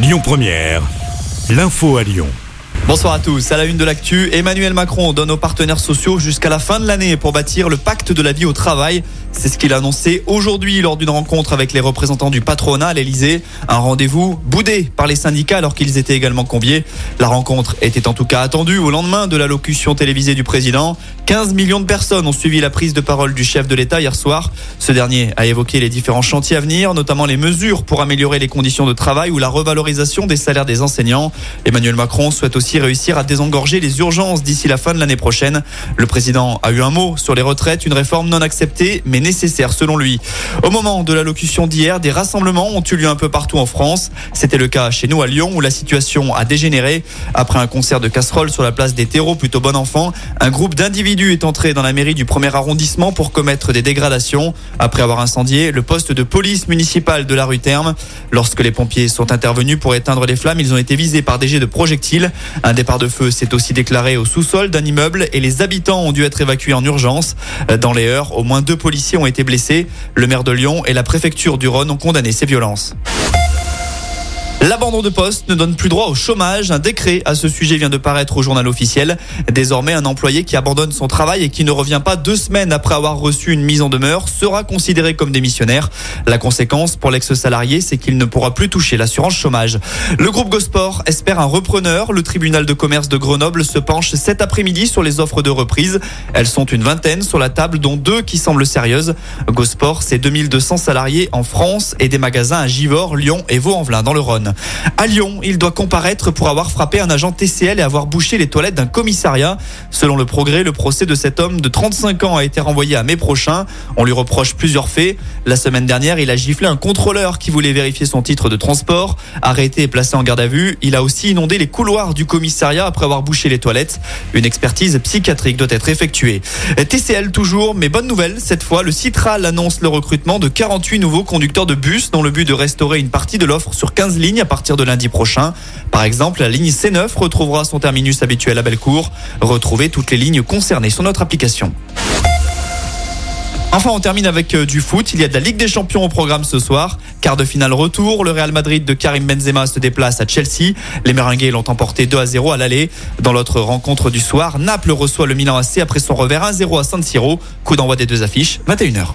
Lyon Première, l'info à Lyon. Bonsoir à tous. À la une de l'actu, Emmanuel Macron donne aux partenaires sociaux jusqu'à la fin de l'année pour bâtir le pacte de la vie au travail. C'est ce qu'il a annoncé aujourd'hui lors d'une rencontre avec les représentants du patronat à l'Elysée. Un rendez-vous boudé par les syndicats alors qu'ils étaient également conviés. La rencontre était en tout cas attendue au lendemain de l'allocution télévisée du président. 15 millions de personnes ont suivi la prise de parole du chef de l'État hier soir. Ce dernier a évoqué les différents chantiers à venir, notamment les mesures pour améliorer les conditions de travail ou la revalorisation des salaires des enseignants. Emmanuel Macron souhaite aussi réussir à désengorger les urgences d'ici la fin de l'année prochaine. Le président a eu un mot sur les retraites, une réforme non acceptée mais nécessaire selon lui. Au moment de l'allocution d'hier, des rassemblements ont eu lieu un peu partout en France. C'était le cas chez nous à Lyon où la situation a dégénéré. Après un concert de casseroles sur la place des terreaux plutôt bon enfant, un groupe d'individus est entré dans la mairie du premier arrondissement pour commettre des dégradations. Après avoir incendié le poste de police municipale de la rue Terme. Lorsque les pompiers sont intervenus pour éteindre les flammes, ils ont été visés par des jets de projectiles. Un départ de feu s'est aussi déclaré au sous-sol d'un immeuble et les habitants ont dû être évacués en urgence. Dans les heures, au moins deux policiers ont été blessés. Le maire de Lyon et la préfecture du Rhône ont condamné ces violences. L'abandon de poste ne donne plus droit au chômage. Un décret à ce sujet vient de paraître au journal officiel. Désormais, un employé qui abandonne son travail et qui ne revient pas deux semaines après avoir reçu une mise en demeure sera considéré comme démissionnaire. La conséquence pour l'ex-salarié, c'est qu'il ne pourra plus toucher l'assurance chômage. Le groupe Gosport espère un repreneur. Le tribunal de commerce de Grenoble se penche cet après-midi sur les offres de reprise. Elles sont une vingtaine sur la table, dont deux qui semblent sérieuses. Gosport, c'est 2200 salariés en France et des magasins à Givors, Lyon et Vaux-en-Velin dans le Rhône. À Lyon, il doit comparaître pour avoir frappé un agent TCL et avoir bouché les toilettes d'un commissariat. Selon le progrès, le procès de cet homme de 35 ans a été renvoyé à mai prochain. On lui reproche plusieurs faits. La semaine dernière, il a giflé un contrôleur qui voulait vérifier son titre de transport. Arrêté et placé en garde à vue, il a aussi inondé les couloirs du commissariat après avoir bouché les toilettes. Une expertise psychiatrique doit être effectuée. TCL toujours, mais bonne nouvelle. Cette fois, le Citral annonce le recrutement de 48 nouveaux conducteurs de bus dans le but de restaurer une partie de l'offre sur 15 lignes à partir de lundi prochain. Par exemple, la ligne C9 retrouvera son terminus habituel à Bellecour. Retrouvez toutes les lignes concernées sur notre application. Enfin, on termine avec euh, du foot. Il y a de la Ligue des Champions au programme ce soir. Quart de finale retour. Le Real Madrid de Karim Benzema se déplace à Chelsea. Les Merengues l'ont emporté 2 à 0 à l'aller. Dans l'autre rencontre du soir, Naples reçoit le Milan AC après son revers 1 0 à San Siro. Coup d'envoi des deux affiches, 21h.